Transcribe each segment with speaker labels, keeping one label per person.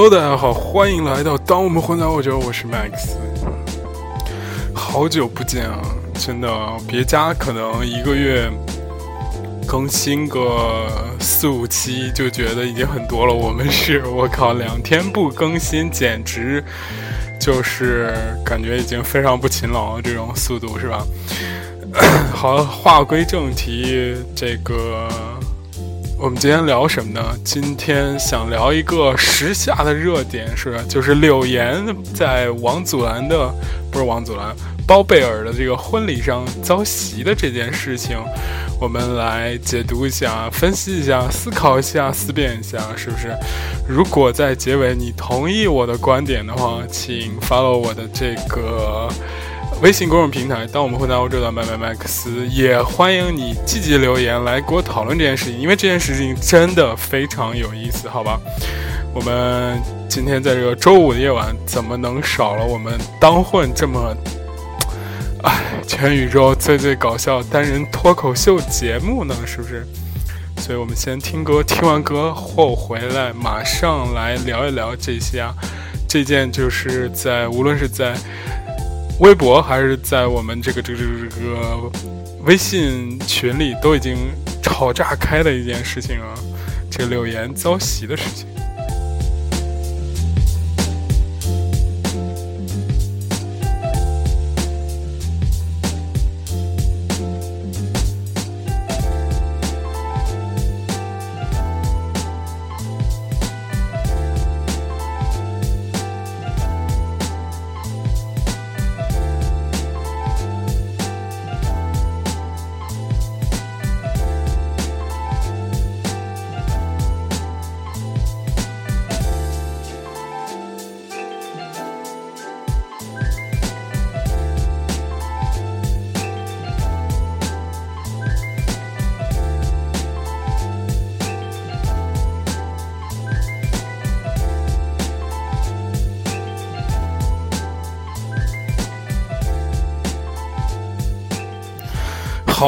Speaker 1: Hello，大家好，欢迎来到《当我们混在我这》，我是 Max。好久不见啊，真的，别家可能一个月更新个四五期就觉得已经很多了，我们是我靠，两天不更新简直就是感觉已经非常不勤劳了，这种速度是吧？好，话归正题，这个。我们今天聊什么呢？今天想聊一个时下的热点，是就是柳岩在王祖蓝的，不是王祖蓝，包贝尔的这个婚礼上遭袭的这件事情，我们来解读一下、分析一下、思考一下、思辨一下，是不是？如果在结尾你同意我的观点的话，请 follow 我的这个。微信公众平台，当我们混在欧洲的麦麦麦克斯，也欢迎你积极留言来给我讨论这件事情，因为这件事情真的非常有意思，好吧？我们今天在这个周五的夜晚，怎么能少了我们当混这么，哎，全宇宙最最搞笑单人脱口秀节目呢？是不是？所以我们先听歌，听完歌后回来，马上来聊一聊这些啊，这件就是在无论是在。微博还是在我们这个这个这个这个微信群里都已经吵炸开的一件事情啊，这柳岩遭袭的事情。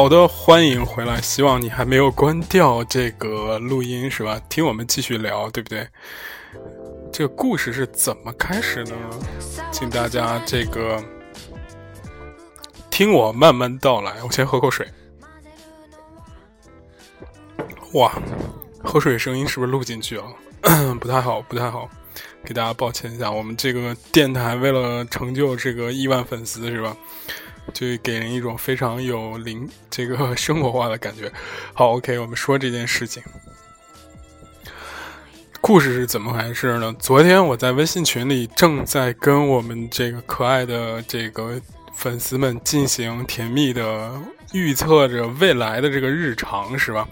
Speaker 1: 好的，欢迎回来。希望你还没有关掉这个录音，是吧？听我们继续聊，对不对？这个故事是怎么开始呢？请大家这个听我慢慢道来。我先喝口水。哇，喝水声音是不是录进去了？不太好，不太好，给大家抱歉一下。我们这个电台为了成就这个亿万粉丝，是吧？就给人一种非常有灵这个生活化的感觉。好，OK，我们说这件事情，故事是怎么回事呢？昨天我在微信群里正在跟我们这个可爱的这个粉丝们进行甜蜜的预测着未来的这个日常，是吧？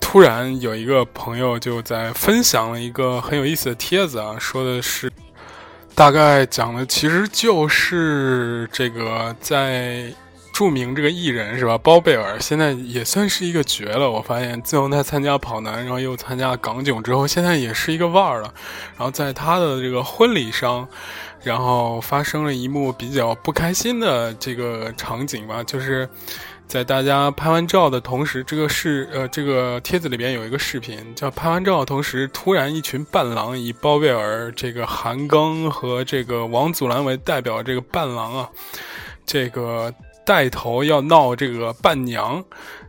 Speaker 1: 突然有一个朋友就在分享了一个很有意思的帖子啊，说的是。大概讲的其实就是这个，在著名这个艺人是吧，包贝尔现在也算是一个绝了。我发现自从他参加跑男，然后又参加港囧之后，现在也是一个腕儿了。然后在他的这个婚礼上，然后发生了一幕比较不开心的这个场景吧，就是。在大家拍完照的同时，这个是呃，这个帖子里边有一个视频，叫拍完照的同时，突然一群伴郎以包贝尔、这个韩庚和这个王祖蓝为代表，这个伴郎啊，这个带头要闹这个伴娘。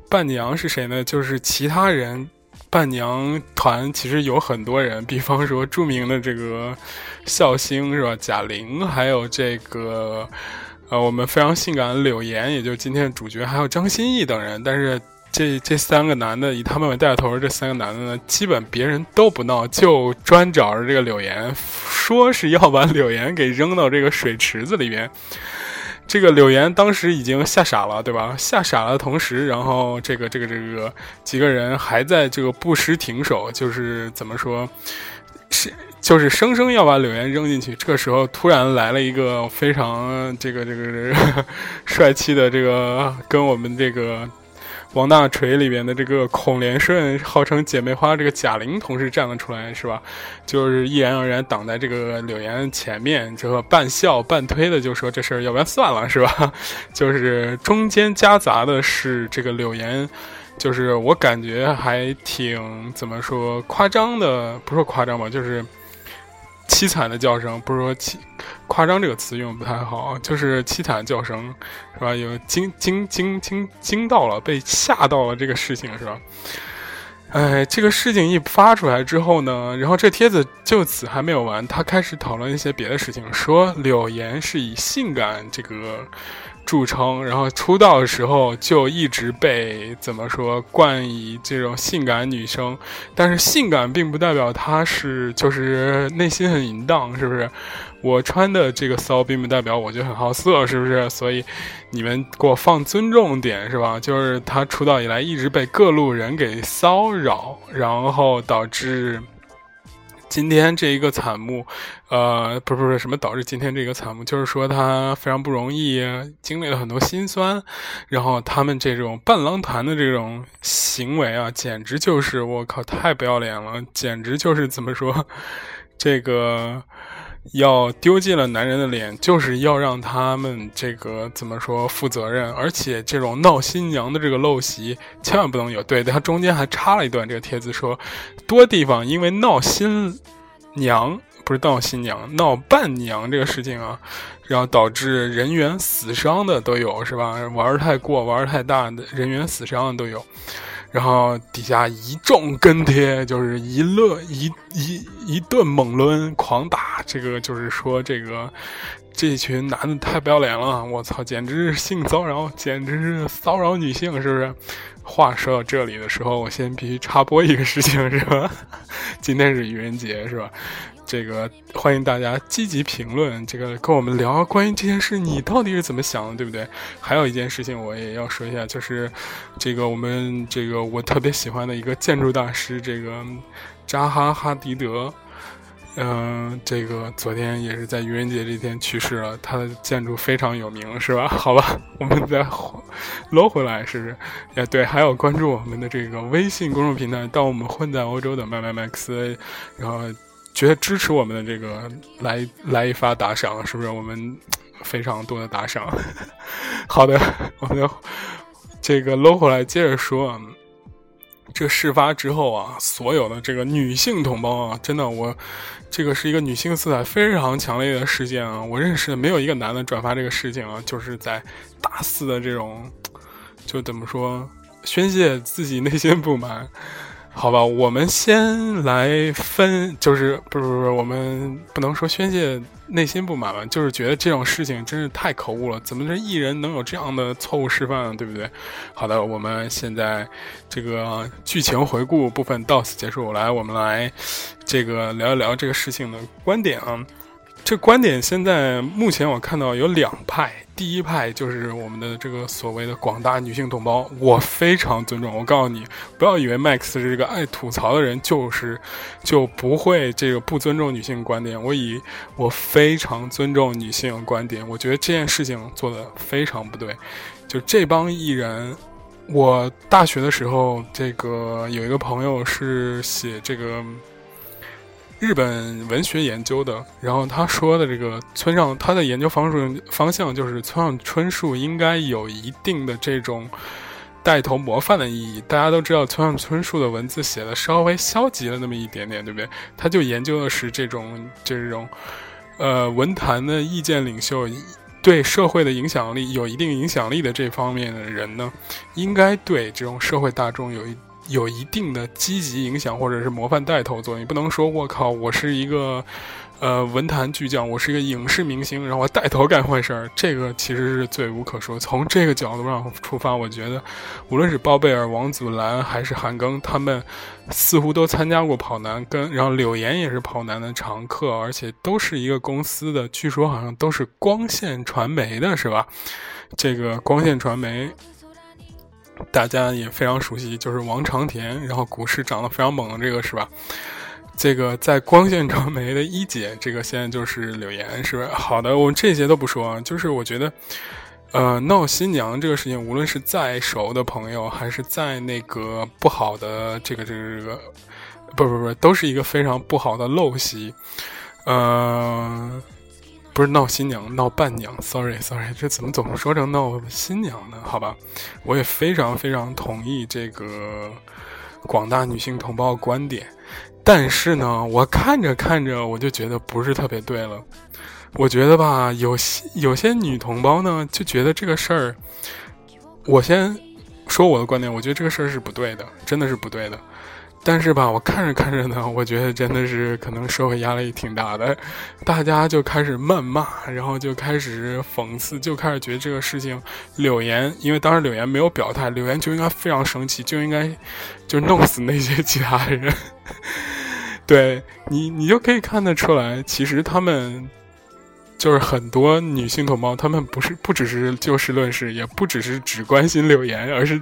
Speaker 1: 伴娘是谁呢？就是其他人，伴娘团其实有很多人，比方说著名的这个笑星是吧？贾玲，还有这个。呃，我们非常性感的柳岩，也就今天的主角，还有张歆艺等人。但是这这三个男的，以他们为带头，这三个男的呢，基本别人都不闹，就专找着这个柳岩，说是要把柳岩给扔到这个水池子里边。这个柳岩当时已经吓傻了，对吧？吓傻了，同时，然后这个这个这个几个人还在这个不时停手，就是怎么说，是。就是生生要把柳岩扔进去，这个时候突然来了一个非常这个这个这个 帅气的这个跟我们这个王大锤里边的这个孔连顺号称姐妹花这个贾玲同事站了出来，是吧？就是毅然而然挡在这个柳岩前面，之后半笑半推的就说这事儿要不然算了，是吧？就是中间夹杂的是这个柳岩，就是我感觉还挺怎么说夸张的，不说夸张吧，就是。凄惨的叫声，不是说凄夸张这个词用的不太好，就是凄惨的叫声，是吧？有惊惊惊惊惊到了，被吓到了这个事情，是吧？哎，这个事情一发出来之后呢，然后这帖子就此还没有完，他开始讨论一些别的事情，说柳岩是以性感这个。著称，然后出道的时候就一直被怎么说冠以这种性感女生，但是性感并不代表她是就是内心很淫荡，是不是？我穿的这个骚并不代表我就很好色，是不是？所以你们给我放尊重点，是吧？就是她出道以来一直被各路人给骚扰，然后导致。今天这一个惨幕，呃，不是不是什么导致今天这个惨幕，就是说他非常不容易，经历了很多心酸，然后他们这种伴郎团的这种行为啊，简直就是我靠，太不要脸了，简直就是怎么说，这个。要丢尽了男人的脸，就是要让他们这个怎么说负责任，而且这种闹新娘的这个陋习千万不能有。对，他中间还插了一段这个帖子说，多地方因为闹新娘不是闹新娘，闹伴娘这个事情啊，然后导致人员死伤的都有，是吧？玩太过，玩太大的人员死伤的都有。然后底下一众跟帖，就是一乐一一一顿猛抡狂打，这个就是说这个这群男的太不要脸了，我操，简直是性骚扰，简直是骚扰女性，是不是？话说到这里的时候，我先必须插播一个事情，是吧？今天是愚人节，是吧？这个欢迎大家积极评论，这个跟我们聊关于这件事，你到底是怎么想的，对不对？还有一件事情我也要说一下，就是这个我们这个我特别喜欢的一个建筑大师，这个扎哈·哈迪德，嗯，这个昨天也是在愚人节这天去世了。他的建筑非常有名，是吧？好吧，我们再搂回来，是不是？也对，还有关注我们的这个微信公众平台，当我们混在欧洲的麦麦麦克斯，然后。觉得支持我们的这个来来一发打赏，是不是我们非常多的打赏？好的，我们这个搂回来接着说。这事发之后啊，所有的这个女性同胞啊，真的，我这个是一个女性色彩非常强烈的事件啊。我认识的没有一个男的转发这个事情啊，就是在大肆的这种，就怎么说，宣泄自己内心不满。好吧，我们先来分，就是不是不是，我们不能说宣泄内心不满吧，就是觉得这种事情真是太可恶了，怎么这艺人能有这样的错误示范，对不对？好的，我们现在这个剧情回顾部分到此结束，来，我们来这个聊一聊这个事情的观点啊。这观点现在目前我看到有两派，第一派就是我们的这个所谓的广大女性同胞，我非常尊重。我告诉你，不要以为 Max 是这个爱吐槽的人，就是就不会这个不尊重女性观点。我以我非常尊重女性观点，我觉得这件事情做的非常不对。就这帮艺人，我大学的时候，这个有一个朋友是写这个。日本文学研究的，然后他说的这个村上，他的研究方式方向就是村上春树应该有一定的这种带头模范的意义。大家都知道村上春树的文字写的稍微消极了那么一点点，对不对？他就研究的是这种这种呃文坛的意见领袖，对社会的影响力有一定影响力的这方面的人呢，应该对这种社会大众有一。有一定的积极影响，或者是模范带头作用。你不能说我靠，我是一个，呃，文坛巨匠，我是一个影视明星，然后我带头干坏事儿，这个其实是罪无可说。从这个角度上出发，我觉得，无论是包贝尔、王祖蓝还是韩庚，他们似乎都参加过跑男，跟然后柳岩也是跑男的常客，而且都是一个公司的，据说好像都是光线传媒的，是吧？这个光线传媒。大家也非常熟悉，就是王长田，然后股市涨得非常猛的这个是吧？这个在光线传媒的一姐，这个现在就是柳岩，是吧？好的，我们这些都不说啊，就是我觉得，呃，闹新娘这个事情，无论是再熟的朋友，还是在那个不好的这个这个这个，不不不，都是一个非常不好的陋习，嗯。不是闹新娘，闹伴娘。Sorry，Sorry，这怎么总说成闹新娘呢？好吧，我也非常非常同意这个广大女性同胞观点。但是呢，我看着看着，我就觉得不是特别对了。我觉得吧，有些有些女同胞呢，就觉得这个事儿，我先说我的观点，我觉得这个事儿是不对的，真的是不对的。但是吧，我看着看着呢，我觉得真的是可能社会压力挺大的，大家就开始谩骂，然后就开始讽刺，就开始觉得这个事情，柳岩，因为当时柳岩没有表态，柳岩就应该非常生气，就应该就弄死那些其他人。对你，你就可以看得出来，其实他们就是很多女性同胞，她们不是不只是就事论事，也不只是只关心柳岩，而是。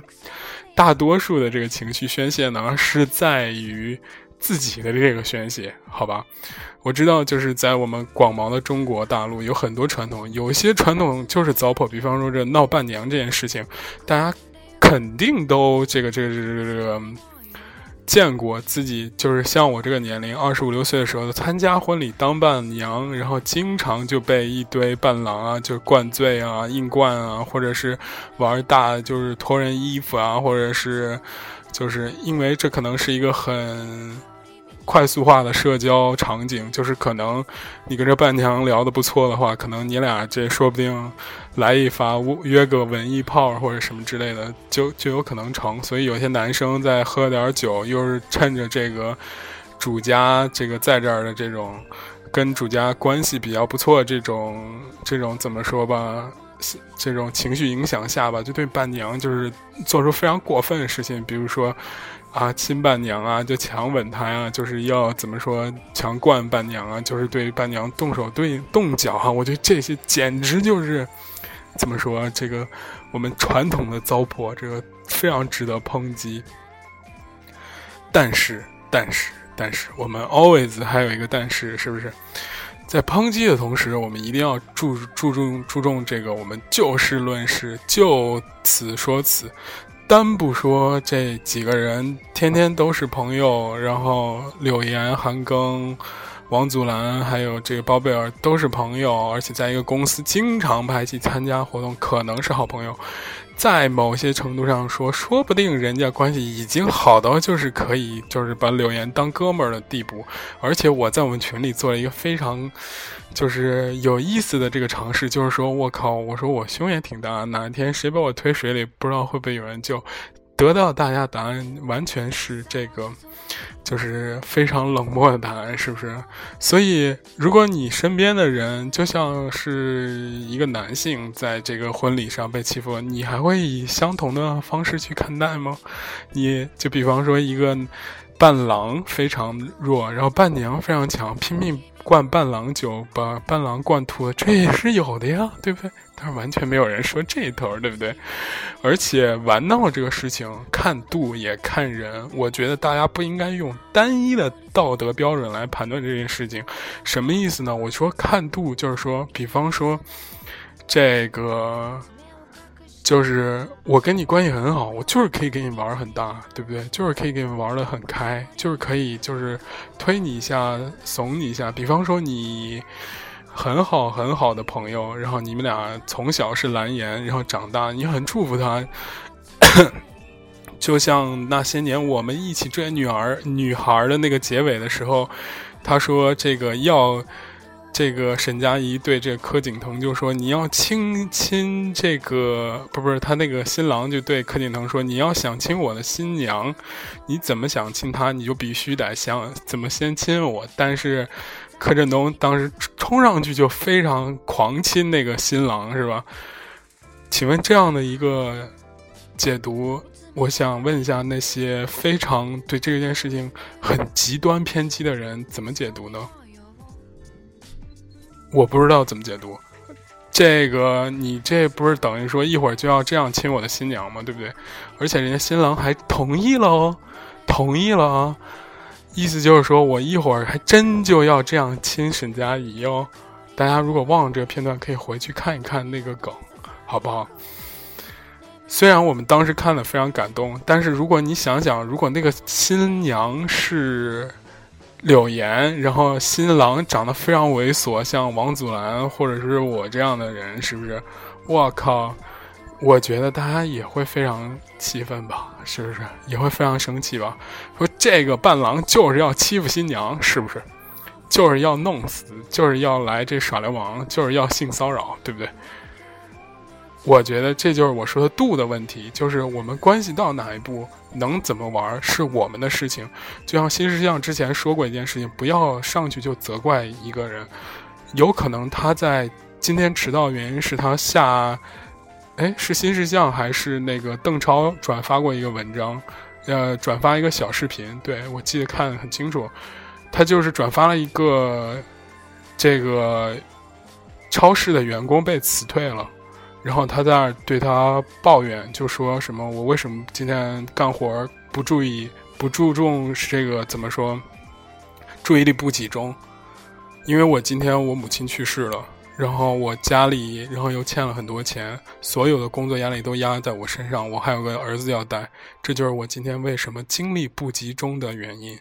Speaker 1: 大多数的这个情绪宣泄呢，是在于自己的这个宣泄，好吧？我知道，就是在我们广袤的中国大陆，有很多传统，有些传统就是糟粕。比方说这闹伴娘这件事情，大家肯定都这个这个这个这个。见过自己就是像我这个年龄，二十五六岁的时候参加婚礼当伴娘，然后经常就被一堆伴郎啊，就灌醉啊、硬灌啊，或者是玩大，就是脱人衣服啊，或者是，就是因为这可能是一个很。快速化的社交场景，就是可能你跟这伴娘聊的不错的话，可能你俩这说不定来一发约个文艺炮或者什么之类的，就就有可能成。所以有些男生在喝点酒，又是趁着这个主家这个在这儿的这种跟主家关系比较不错，这种这种怎么说吧，这种情绪影响下吧，就对伴娘就是做出非常过分的事情，比如说。啊，亲伴娘啊，就强吻她呀，就是要怎么说，强灌伴娘啊，就是对伴娘动手对动脚哈。我觉得这些简直就是怎么说，这个我们传统的糟粕，这个非常值得抨击。但是，但是，但是，我们 always 还有一个但是，是不是？在抨击的同时，我们一定要注注重注重这个，我们就事论事，就此说此。单不说这几个人天天都是朋友，然后柳岩、韩庚、王祖蓝还有这个包贝尔都是朋友，而且在一个公司经常拍戏、参加活动，可能是好朋友。在某些程度上说，说不定人家关系已经好到就是可以，就是把柳岩当哥们儿的地步。而且我在我们群里做了一个非常。就是有意思的这个尝试，就是说我靠，我说我胸也挺大，哪一天谁把我推水里，不知道会不会有人救。得到大家答案完全是这个，就是非常冷漠的答案，是不是？所以，如果你身边的人就像是一个男性在这个婚礼上被欺负，你还会以相同的方式去看待吗？你就比方说一个伴郎非常弱，然后伴娘非常强，拼命。灌伴郎酒，把伴郎灌吐了，这也是有的呀，对不对？但是完全没有人说这头，对不对？而且玩闹这个事情，看度也看人。我觉得大家不应该用单一的道德标准来判断这件事情。什么意思呢？我说看度，就是说，比方说，这个。就是我跟你关系很好，我就是可以跟你玩很大，对不对？就是可以跟你玩的很开，就是可以就是推你一下，怂你一下。比方说你很好很好的朋友，然后你们俩从小是蓝颜，然后长大，你很祝福他。就像那些年我们一起追女儿女孩的那个结尾的时候，他说这个要。这个沈佳宜对这个柯景腾就说：“你要亲亲这个，不不是他那个新郎就对柯景腾说：你要想亲我的新娘，你怎么想亲她，你就必须得想怎么先亲我。但是柯震东当时冲上去就非常狂亲那个新郎，是吧？请问这样的一个解读，我想问一下那些非常对这件事情很极端偏激的人怎么解读呢？”我不知道怎么解读，这个你这不是等于说一会儿就要这样亲我的新娘吗？对不对？而且人家新郎还同意了哦，同意了啊，意思就是说我一会儿还真就要这样亲沈佳宜哦。大家如果忘了这个片段，可以回去看一看那个梗，好不好？虽然我们当时看了非常感动，但是如果你想想，如果那个新娘是。柳岩，然后新郎长得非常猥琐，像王祖蓝或者是我这样的人，是不是？我靠，我觉得大家也会非常气愤吧，是不是？也会非常生气吧？说这个伴郎就是要欺负新娘，是不是？就是要弄死，就是要来这耍流氓，就是要性骚扰，对不对？我觉得这就是我说的度的问题，就是我们关系到哪一步，能怎么玩是我们的事情。就像新世相之前说过一件事情，不要上去就责怪一个人，有可能他在今天迟到，原因是他下。哎，是新世相还是那个邓超转发过一个文章，呃，转发一个小视频？对我记得看得很清楚，他就是转发了一个这个超市的员工被辞退了，然后他在那儿对他抱怨，就说什么我为什么今天干活不注意、不注重这个怎么说，注意力不集中，因为我今天我母亲去世了。然后我家里，然后又欠了很多钱，所有的工作压力都压在我身上，我还有个儿子要带，这就是我今天为什么精力不集中的原因。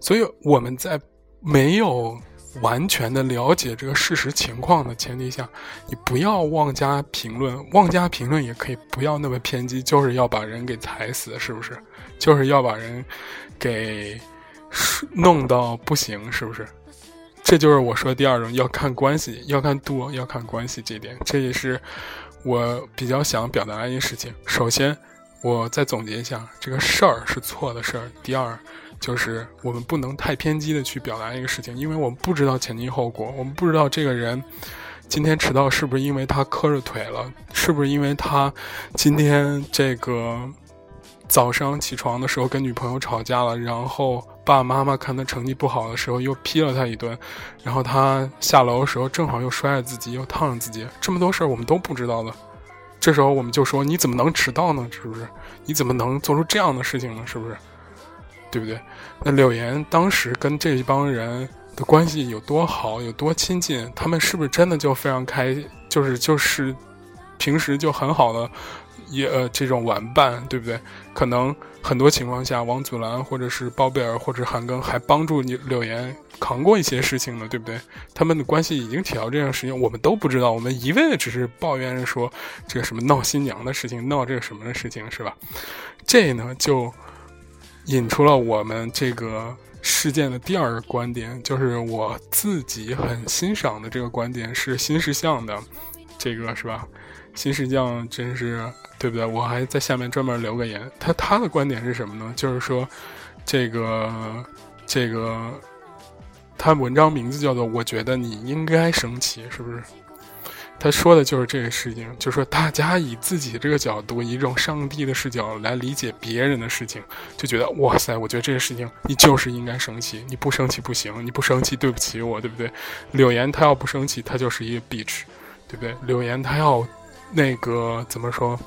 Speaker 1: 所以我们在没有完全的了解这个事实情况的前提下，你不要妄加评论，妄加评论也可以不要那么偏激，就是要把人给踩死，是不是？就是要把人给弄到不行，是不是？这就是我说第二种，要看关系，要看度，要看关系这点，这也是我比较想表达的一件事情。首先，我再总结一下，这个事儿是错的事儿。第二，就是我们不能太偏激的去表达一个事情，因为我们不知道前因后果，我们不知道这个人今天迟到是不是因为他磕着腿了，是不是因为他今天这个。早上起床的时候跟女朋友吵架了，然后爸爸妈妈看他成绩不好的时候又批了他一顿，然后他下楼的时候正好又摔了自己，又烫了自己，这么多事儿我们都不知道的。这时候我们就说你怎么能迟到呢？是不是？你怎么能做出这样的事情呢？是不是？对不对？那柳岩当时跟这一帮人的关系有多好，有多亲近？他们是不是真的就非常开，就是就是平时就很好的？也呃，这种玩伴，对不对？可能很多情况下，王祖蓝或者是包贝尔或者韩庚还帮助你柳岩扛过一些事情呢，对不对？他们的关系已经铁到这样事情，我们都不知道，我们一味的只是抱怨说这个什么闹新娘的事情，闹这个什么的事情，是吧？这呢，就引出了我们这个事件的第二个观点，就是我自己很欣赏的这个观点是新事项的，这个是吧？新石匠真是对不对？我还在下面专门留个言。他他的观点是什么呢？就是说，这个这个，他文章名字叫做“我觉得你应该生气”，是不是？他说的就是这个事情，就说大家以自己这个角度，以一种上帝的视角来理解别人的事情，就觉得哇塞，我觉得这个事情你就是应该生气，你不生气不行，你不生气对不起我，对不对？柳岩他要不生气，他就是一个 bitch，对不对？柳岩他要。那个怎么说？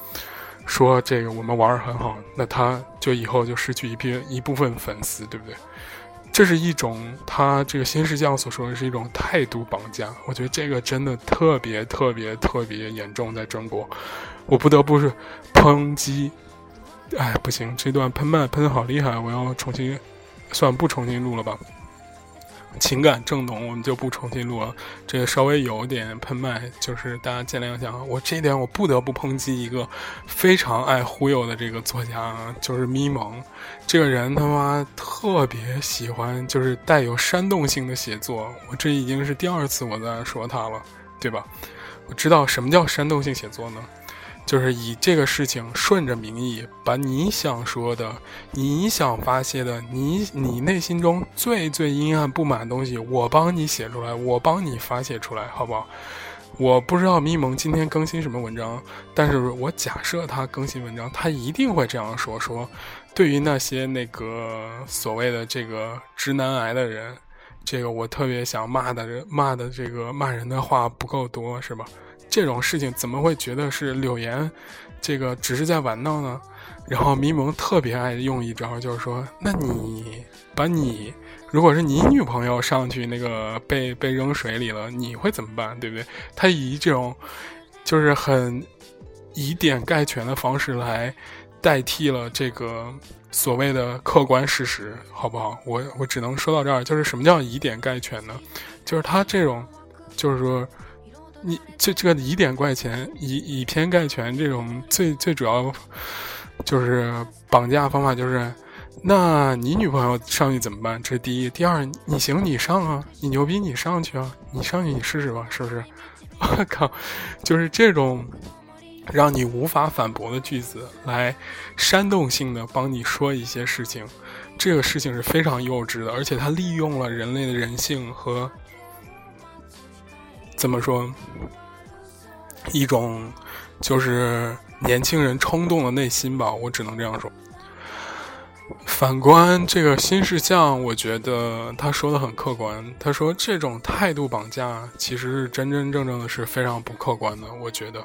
Speaker 1: 说这个我们玩儿很好，那他就以后就失去一批一部分粉丝，对不对？这是一种他这个新世将所说的是一种态度绑架。我觉得这个真的特别特别特别严重，在中国，我不得不是抨击。哎，不行，这段喷麦喷的好厉害，我要重新，算不重新录了吧。情感正浓，我们就不重新录了。这个稍微有点喷麦，就是大家见谅一下。我这一点我不得不抨击一个非常爱忽悠的这个作家，就是咪蒙。这个人他妈特别喜欢，就是带有煽动性的写作。我这已经是第二次我在说他了，对吧？我知道什么叫煽动性写作呢？就是以这个事情顺着民意，把你想说的、你想发泄的、你你内心中最最阴暗不满的东西，我帮你写出来，我帮你发泄出来，好不好？我不知道咪蒙今天更新什么文章，但是我假设他更新文章，他一定会这样说：说对于那些那个所谓的这个直男癌的人，这个我特别想骂的人，骂的这个骂人的话不够多，是吧？这种事情怎么会觉得是柳岩，这个只是在玩闹呢？然后迷蒙特别爱用一招，就是说，那你把你，如果是你女朋友上去那个 被被扔水里了，你会怎么办？对不对？他以这种就是很以点盖全的方式来代替了这个所谓的客观事实，好不好？我我只能说到这儿。就是什么叫以点盖全呢？就是他这种，就是说。你这这个以点怪钱，以以偏概全，这种最最主要就是绑架方法就是，那你女朋友上去怎么办？这是第一，第二，你行你上啊，你牛逼你上去啊，你上去你试试吧，是不是？我靠，就是这种。让你无法反驳的句子，来煽动性的帮你说一些事情，这个事情是非常幼稚的，而且它利用了人类的人性和怎么说一种就是年轻人冲动的内心吧，我只能这样说。反观这个新事项，我觉得他说的很客观，他说这种态度绑架其实是真真正正的是非常不客观的，我觉得。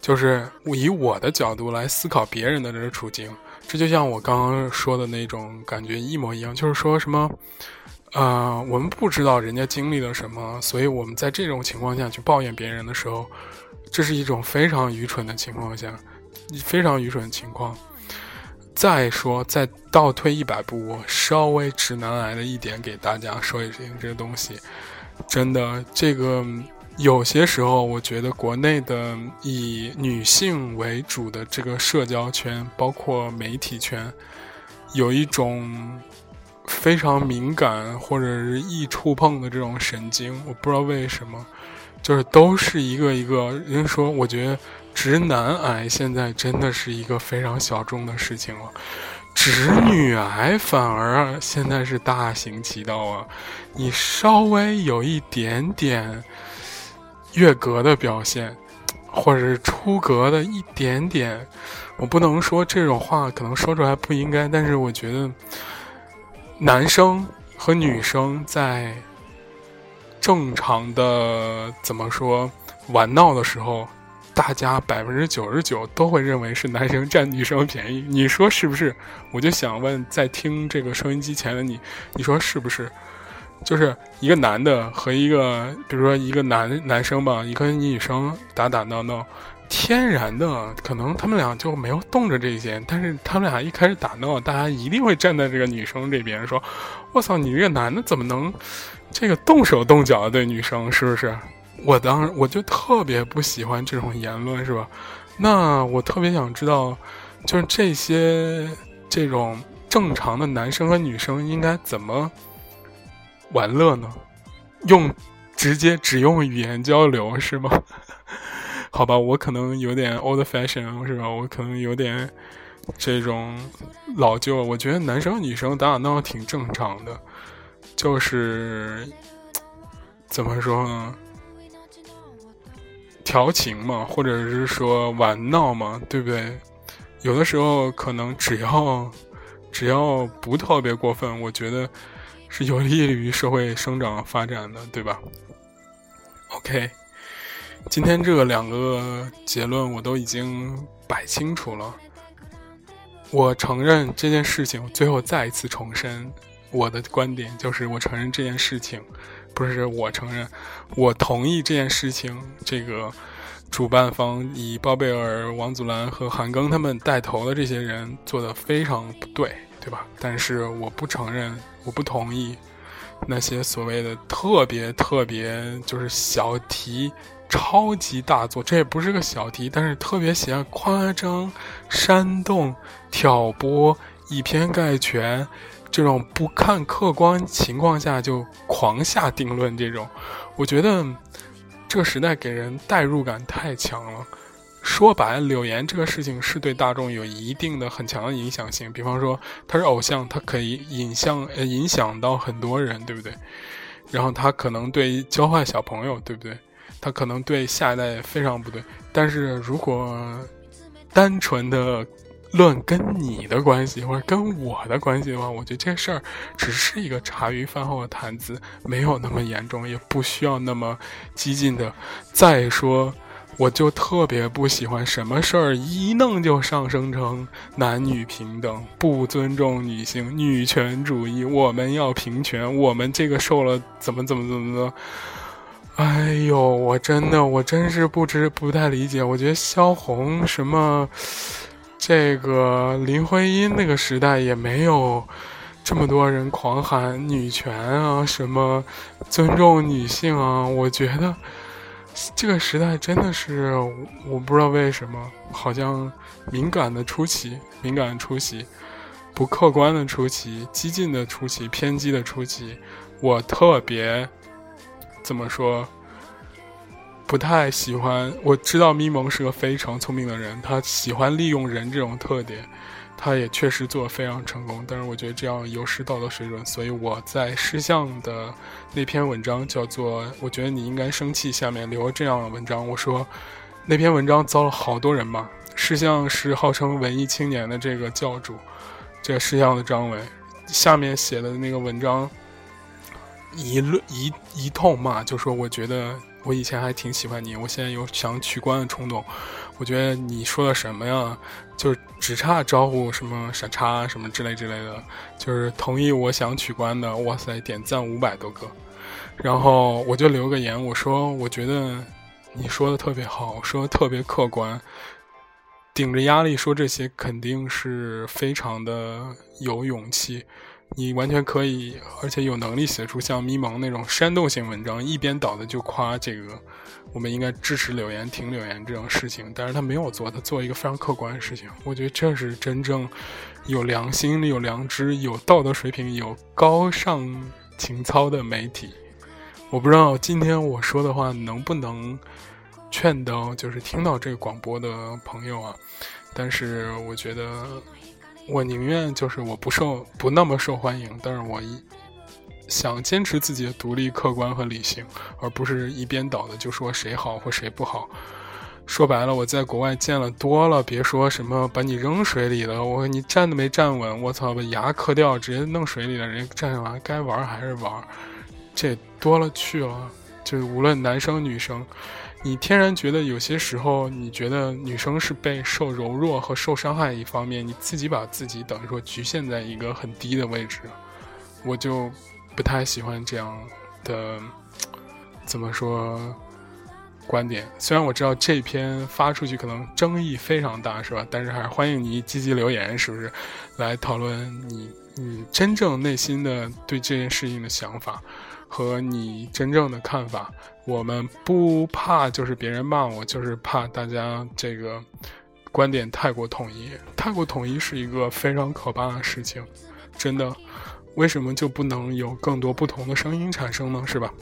Speaker 1: 就是以我的角度来思考别人的这个处境，这就像我刚刚说的那种感觉一模一样。就是说什么，呃，我们不知道人家经历了什么，所以我们在这种情况下去抱怨别人的时候，这是一种非常愚蠢的情况下，非常愚蠢的情况。再说，再倒退一百步，我稍微直男癌的一点给大家说一声，这个东西真的这个。有些时候，我觉得国内的以女性为主的这个社交圈，包括媒体圈，有一种非常敏感或者是易触碰的这种神经。我不知道为什么，就是都是一个一个。人说，我觉得直男癌现在真的是一个非常小众的事情了，直女癌反而现在是大行其道啊！你稍微有一点点。越格的表现，或者是出格的一点点，我不能说这种话可能说出来不应该，但是我觉得，男生和女生在正常的怎么说玩闹的时候，大家百分之九十九都会认为是男生占女生便宜，你说是不是？我就想问，在听这个收音机前的你，你说是不是？就是一个男的和一个，比如说一个男男生吧，一个女生打打闹闹，天然的可能他们俩就没有动着这些，但是他们俩一开始打闹，大家一定会站在这个女生这边，说：“我操，你这个男的怎么能这个动手动脚的对女生？是不是？” 我当时我就特别不喜欢这种言论，是吧？那我特别想知道，就是这些这种正常的男生和女生应该怎么？玩乐呢？用直接只用语言交流是吗？好吧，我可能有点 old fashion 是吧？我可能有点这种老旧。我觉得男生女生打打闹闹挺正常的，就是怎么说呢？调情嘛，或者是说玩闹嘛，对不对？有的时候可能只要只要不特别过分，我觉得。是有利于社会生长发展的，对吧？OK，今天这两个结论我都已经摆清楚了。我承认这件事情，最后再一次重申我的观点，就是我承认这件事情，不是我承认，我同意这件事情。这个主办方以包贝尔、王祖蓝和韩庚他们带头的这些人做的非常不对。对吧？但是我不承认，我不同意那些所谓的特别特别就是小题、超级大作。这也不是个小题，但是特别喜欢夸张、煽动、挑拨、以偏概全，这种不看客观情况下就狂下定论。这种，我觉得这个时代给人代入感太强了。说白，柳岩这个事情是对大众有一定的很强的影响性。比方说，他是偶像，他可以影响呃影响到很多人，对不对？然后他可能对教坏小朋友，对不对？他可能对下一代非常不对。但是如果单纯的论跟你的关系或者跟我的关系的话，我觉得这事儿只是一个茶余饭后的谈资，没有那么严重，也不需要那么激进的。再说。我就特别不喜欢什么事儿一弄就上升成男女平等，不尊重女性，女权主义，我们要平权，我们这个受了怎么怎么怎么的，哎呦，我真的我真是不知不太理解。我觉得萧红什么，这个林徽因那个时代也没有这么多人狂喊女权啊，什么尊重女性啊，我觉得。这个时代真的是，我不知道为什么，好像敏感的出奇，敏感的出奇，不客观的出奇，激进的出奇，偏激的出奇。我特别怎么说？不太喜欢。我知道咪蒙是个非常聪明的人，他喜欢利用人这种特点。他也确实做的非常成功，但是我觉得这样有失道德水准，所以我在诗相的那篇文章叫做“我觉得你应该生气”，下面留了这样的文章。我说，那篇文章遭了好多人骂。诗相是号称文艺青年的这个教主，这个诗相的张伟下面写的那个文章一论一一通骂，就说我觉得我以前还挺喜欢你，我现在有想取关的冲动。我觉得你说的什么呀？就只差招呼什么傻叉什么之类之类的，就是同意我想取关的。哇塞，点赞五百多个，然后我就留个言，我说我觉得你说的特别好，说的特别客观，顶着压力说这些肯定是非常的有勇气。你完全可以，而且有能力写出像咪蒙那种煽动性文章，一边倒的就夸这个，我们应该支持柳岩、挺柳岩这种事情。但是他没有做，他做一个非常客观的事情。我觉得这是真正有良心、有良知、有道德水平、有高尚情操的媒体。我不知道今天我说的话能不能劝到就是听到这个广播的朋友啊，但是我觉得。我宁愿就是我不受不那么受欢迎，但是我一想坚持自己的独立、客观和理性，而不是一边倒的就说谁好或谁不好。说白了，我在国外见了多了，别说什么把你扔水里了，我你站都没站稳，我操，把牙磕掉，直接弄水里了，人家站上来该玩还是玩，这多了去了。就是无论男生女生。你天然觉得有些时候，你觉得女生是被受柔弱和受伤害一方面，你自己把自己等于说局限在一个很低的位置，我就不太喜欢这样的怎么说观点。虽然我知道这篇发出去可能争议非常大，是吧？但是还是欢迎你积极留言，是不是？来讨论你你真正内心的对这件事情的想法。和你真正的看法，我们不怕，就是别人骂我，就是怕大家这个观点太过统一。太过统一是一个非常可怕的事情，真的。为什么就不能有更多不同的声音产生呢？是吧？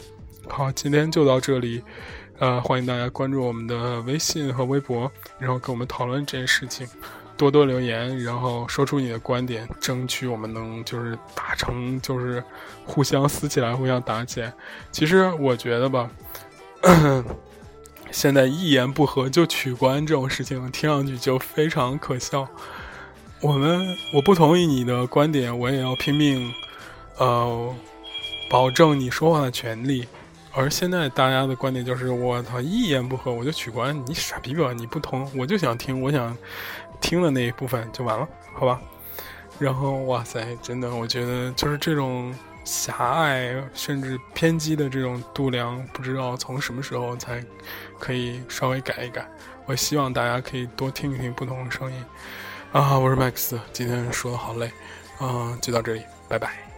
Speaker 1: 好，今天就到这里，呃，欢迎大家关注我们的微信和微博，然后跟我们讨论这件事情。多多留言，然后说出你的观点，争取我们能就是打成就是互相撕起来，互相打起来。其实我觉得吧，现在一言不合就取关这种事情，听上去就非常可笑。我们我不同意你的观点，我也要拼命，呃，保证你说话的权利。而现在大家的观点就是，我操，一言不合我就取关，你傻逼吧？你不同，我就想听，我想。听的那一部分就完了，好吧？然后，哇塞，真的，我觉得就是这种狭隘甚至偏激的这种度量，不知道从什么时候才可以稍微改一改。我希望大家可以多听一听不同的声音。啊，我是 Max，今天说的好累，啊，就到这里，拜拜。